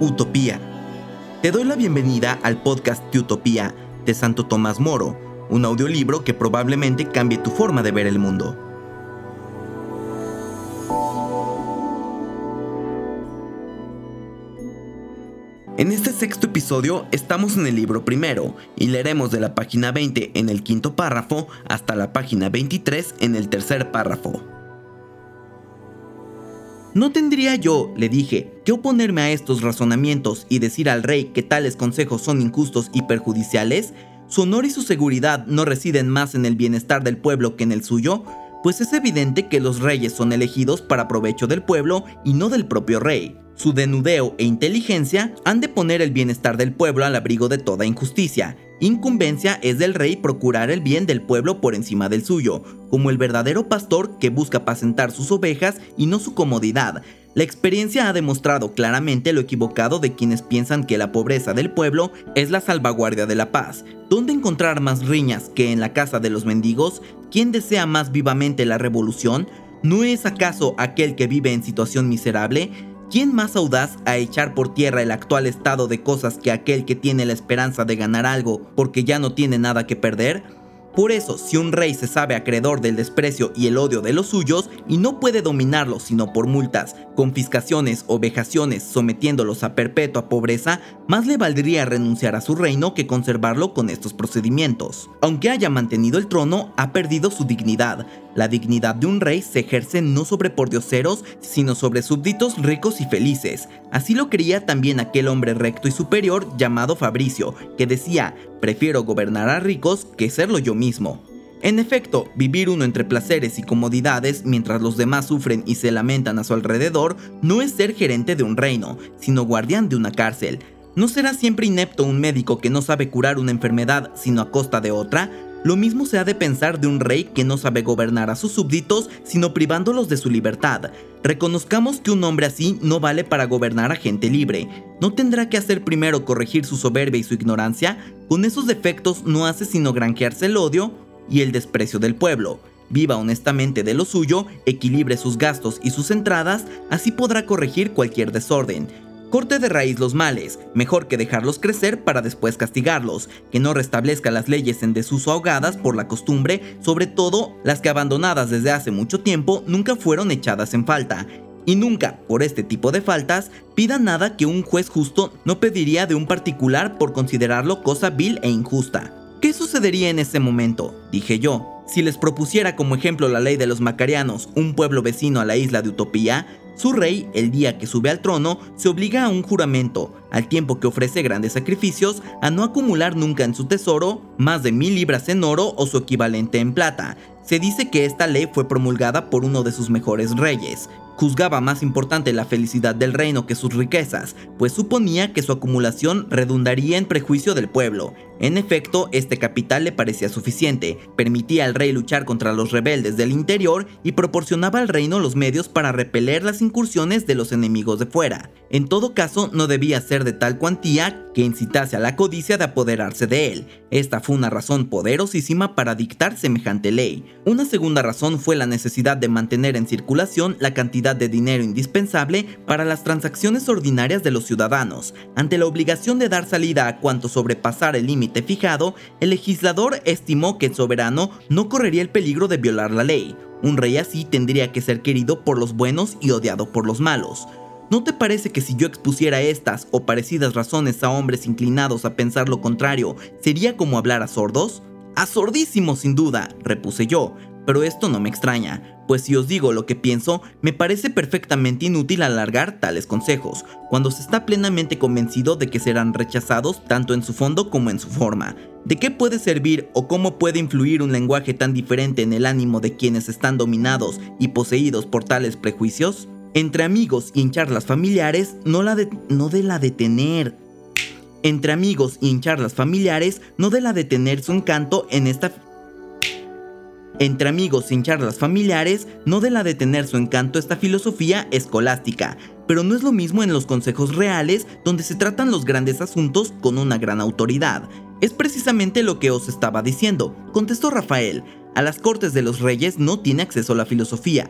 Utopía. Te doy la bienvenida al podcast de Utopía de Santo Tomás Moro, un audiolibro que probablemente cambie tu forma de ver el mundo. En este sexto episodio estamos en el libro primero y leeremos de la página 20 en el quinto párrafo hasta la página 23 en el tercer párrafo. No tendría yo, le dije, que oponerme a estos razonamientos y decir al rey que tales consejos son injustos y perjudiciales. Su honor y su seguridad no residen más en el bienestar del pueblo que en el suyo, pues es evidente que los reyes son elegidos para provecho del pueblo y no del propio rey. Su denudeo e inteligencia han de poner el bienestar del pueblo al abrigo de toda injusticia. Incumbencia es del rey procurar el bien del pueblo por encima del suyo, como el verdadero pastor que busca apacentar sus ovejas y no su comodidad. La experiencia ha demostrado claramente lo equivocado de quienes piensan que la pobreza del pueblo es la salvaguardia de la paz. ¿Dónde encontrar más riñas que en la casa de los mendigos? ¿Quién desea más vivamente la revolución? ¿No es acaso aquel que vive en situación miserable? ¿Quién más audaz a echar por tierra el actual estado de cosas que aquel que tiene la esperanza de ganar algo porque ya no tiene nada que perder? Por eso, si un rey se sabe acreedor del desprecio y el odio de los suyos y no puede dominarlos sino por multas, confiscaciones o vejaciones sometiéndolos a perpetua pobreza, más le valdría renunciar a su reino que conservarlo con estos procedimientos. Aunque haya mantenido el trono, ha perdido su dignidad. La dignidad de un rey se ejerce no sobre pordioseros, sino sobre súbditos ricos y felices. Así lo creía también aquel hombre recto y superior llamado Fabricio, que decía, prefiero gobernar a ricos que serlo yo mismo. En efecto, vivir uno entre placeres y comodidades mientras los demás sufren y se lamentan a su alrededor no es ser gerente de un reino, sino guardián de una cárcel. ¿No será siempre inepto un médico que no sabe curar una enfermedad sino a costa de otra? Lo mismo se ha de pensar de un rey que no sabe gobernar a sus súbditos, sino privándolos de su libertad. Reconozcamos que un hombre así no vale para gobernar a gente libre. ¿No tendrá que hacer primero corregir su soberbia y su ignorancia? Con esos defectos no hace sino granjearse el odio y el desprecio del pueblo. Viva honestamente de lo suyo, equilibre sus gastos y sus entradas, así podrá corregir cualquier desorden. Corte de raíz los males, mejor que dejarlos crecer para después castigarlos, que no restablezca las leyes en desuso ahogadas por la costumbre, sobre todo las que abandonadas desde hace mucho tiempo nunca fueron echadas en falta. Y nunca, por este tipo de faltas, pida nada que un juez justo no pediría de un particular por considerarlo cosa vil e injusta. ¿Qué sucedería en ese momento? Dije yo. Si les propusiera como ejemplo la ley de los Macarianos, un pueblo vecino a la isla de Utopía, su rey, el día que sube al trono, se obliga a un juramento, al tiempo que ofrece grandes sacrificios, a no acumular nunca en su tesoro más de mil libras en oro o su equivalente en plata. Se dice que esta ley fue promulgada por uno de sus mejores reyes, juzgaba más importante la felicidad del reino que sus riquezas, pues suponía que su acumulación redundaría en prejuicio del pueblo. En efecto, este capital le parecía suficiente, permitía al rey luchar contra los rebeldes del interior y proporcionaba al reino los medios para repeler las incursiones de los enemigos de fuera. En todo caso, no debía ser de tal cuantía que incitase a la codicia de apoderarse de él. Esta fue una razón poderosísima para dictar semejante ley. Una segunda razón fue la necesidad de mantener en circulación la cantidad de dinero indispensable para las transacciones ordinarias de los ciudadanos. Ante la obligación de dar salida a cuanto sobrepasara el límite fijado, el legislador estimó que el soberano no correría el peligro de violar la ley. Un rey así tendría que ser querido por los buenos y odiado por los malos. ¿No te parece que si yo expusiera estas o parecidas razones a hombres inclinados a pensar lo contrario, sería como hablar a sordos? A sordísimo sin duda, repuse yo, pero esto no me extraña pues si os digo lo que pienso, me parece perfectamente inútil alargar tales consejos, cuando se está plenamente convencido de que serán rechazados tanto en su fondo como en su forma. ¿De qué puede servir o cómo puede influir un lenguaje tan diferente en el ánimo de quienes están dominados y poseídos por tales prejuicios? Entre amigos y en charlas familiares, no, la de, no de la detener. Entre amigos y en charlas familiares, no de la detener su encanto en esta entre amigos sin charlas familiares, no de la de tener su encanto esta filosofía escolástica, pero no es lo mismo en los consejos reales donde se tratan los grandes asuntos con una gran autoridad. Es precisamente lo que os estaba diciendo, contestó Rafael. A las cortes de los reyes no tiene acceso la filosofía.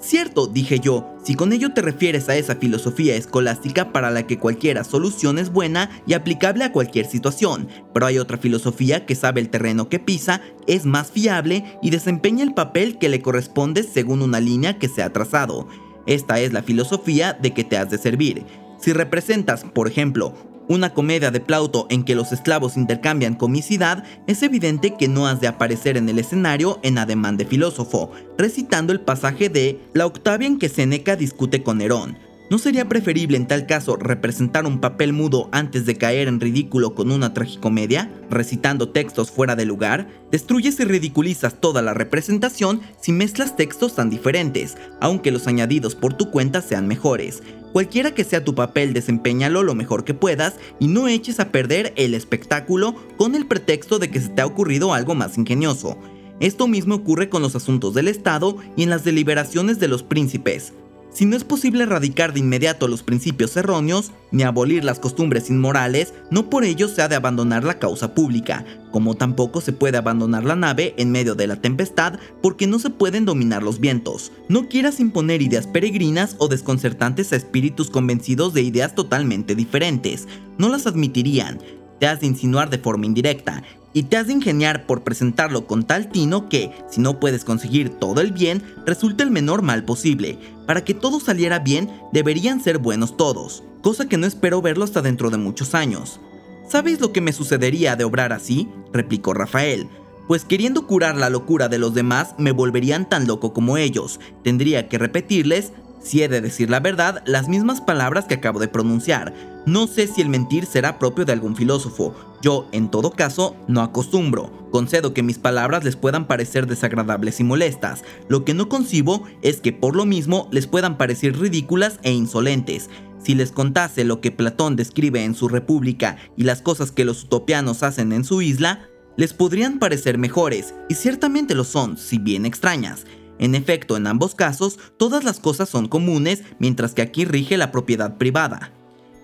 Cierto, dije yo, si con ello te refieres a esa filosofía escolástica para la que cualquiera solución es buena y aplicable a cualquier situación, pero hay otra filosofía que sabe el terreno que pisa, es más fiable y desempeña el papel que le corresponde según una línea que se ha trazado. Esta es la filosofía de que te has de servir. Si representas, por ejemplo, una comedia de Plauto en que los esclavos intercambian comicidad, es evidente que no has de aparecer en el escenario en ademán de filósofo, recitando el pasaje de La Octavia en que Seneca discute con Nerón. ¿No sería preferible en tal caso representar un papel mudo antes de caer en ridículo con una tragicomedia, recitando textos fuera de lugar? Destruyes y ridiculizas toda la representación si mezclas textos tan diferentes, aunque los añadidos por tu cuenta sean mejores. Cualquiera que sea tu papel, desempeñalo lo mejor que puedas y no eches a perder el espectáculo con el pretexto de que se te ha ocurrido algo más ingenioso. Esto mismo ocurre con los asuntos del Estado y en las deliberaciones de los príncipes. Si no es posible erradicar de inmediato los principios erróneos, ni abolir las costumbres inmorales, no por ello se ha de abandonar la causa pública, como tampoco se puede abandonar la nave en medio de la tempestad porque no se pueden dominar los vientos. No quieras imponer ideas peregrinas o desconcertantes a espíritus convencidos de ideas totalmente diferentes, no las admitirían, te has de insinuar de forma indirecta, y te has de ingeniar por presentarlo con tal tino que, si no puedes conseguir todo el bien, resulte el menor mal posible. Para que todo saliera bien, deberían ser buenos todos, cosa que no espero verlo hasta dentro de muchos años. ¿Sabéis lo que me sucedería de obrar así? replicó Rafael. Pues queriendo curar la locura de los demás, me volverían tan loco como ellos. Tendría que repetirles si he de decir la verdad, las mismas palabras que acabo de pronunciar. No sé si el mentir será propio de algún filósofo. Yo, en todo caso, no acostumbro. Concedo que mis palabras les puedan parecer desagradables y molestas. Lo que no concibo es que por lo mismo les puedan parecer ridículas e insolentes. Si les contase lo que Platón describe en su República y las cosas que los utopianos hacen en su isla, les podrían parecer mejores, y ciertamente lo son, si bien extrañas. En efecto, en ambos casos, todas las cosas son comunes, mientras que aquí rige la propiedad privada.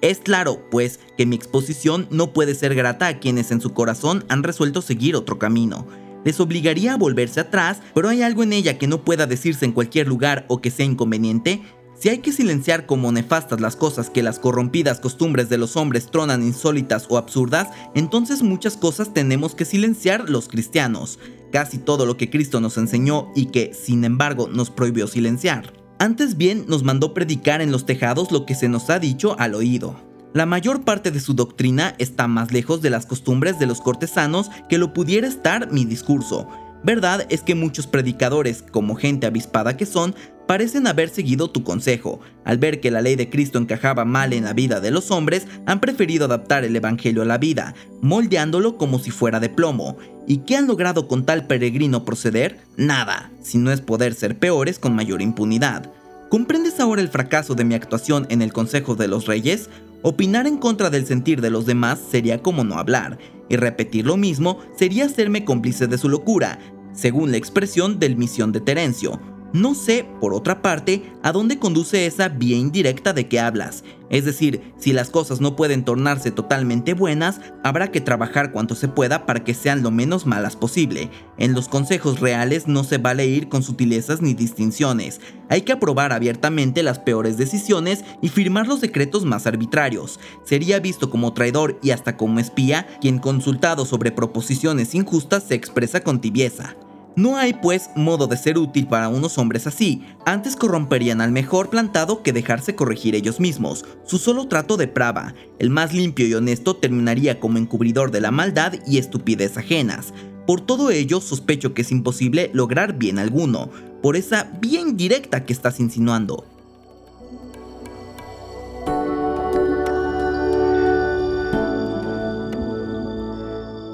Es claro, pues, que mi exposición no puede ser grata a quienes en su corazón han resuelto seguir otro camino. Les obligaría a volverse atrás, pero hay algo en ella que no pueda decirse en cualquier lugar o que sea inconveniente, si hay que silenciar como nefastas las cosas que las corrompidas costumbres de los hombres tronan insólitas o absurdas, entonces muchas cosas tenemos que silenciar los cristianos, casi todo lo que Cristo nos enseñó y que, sin embargo, nos prohibió silenciar. Antes bien nos mandó predicar en los tejados lo que se nos ha dicho al oído. La mayor parte de su doctrina está más lejos de las costumbres de los cortesanos que lo pudiera estar mi discurso, Verdad es que muchos predicadores, como gente avispada que son, parecen haber seguido tu consejo. Al ver que la ley de Cristo encajaba mal en la vida de los hombres, han preferido adaptar el Evangelio a la vida, moldeándolo como si fuera de plomo. ¿Y qué han logrado con tal peregrino proceder? Nada, si no es poder ser peores con mayor impunidad. ¿Comprendes ahora el fracaso de mi actuación en el Consejo de los Reyes? Opinar en contra del sentir de los demás sería como no hablar, y repetir lo mismo sería hacerme cómplice de su locura, según la expresión del misión de Terencio. No sé, por otra parte, a dónde conduce esa vía indirecta de que hablas. Es decir, si las cosas no pueden tornarse totalmente buenas, habrá que trabajar cuanto se pueda para que sean lo menos malas posible. En los consejos reales no se vale ir con sutilezas ni distinciones. Hay que aprobar abiertamente las peores decisiones y firmar los decretos más arbitrarios. Sería visto como traidor y hasta como espía quien consultado sobre proposiciones injustas se expresa con tibieza. No hay pues modo de ser útil para unos hombres así, antes corromperían al mejor plantado que dejarse corregir ellos mismos, su solo trato deprava, el más limpio y honesto terminaría como encubridor de la maldad y estupidez ajenas. Por todo ello sospecho que es imposible lograr bien alguno, por esa bien directa que estás insinuando.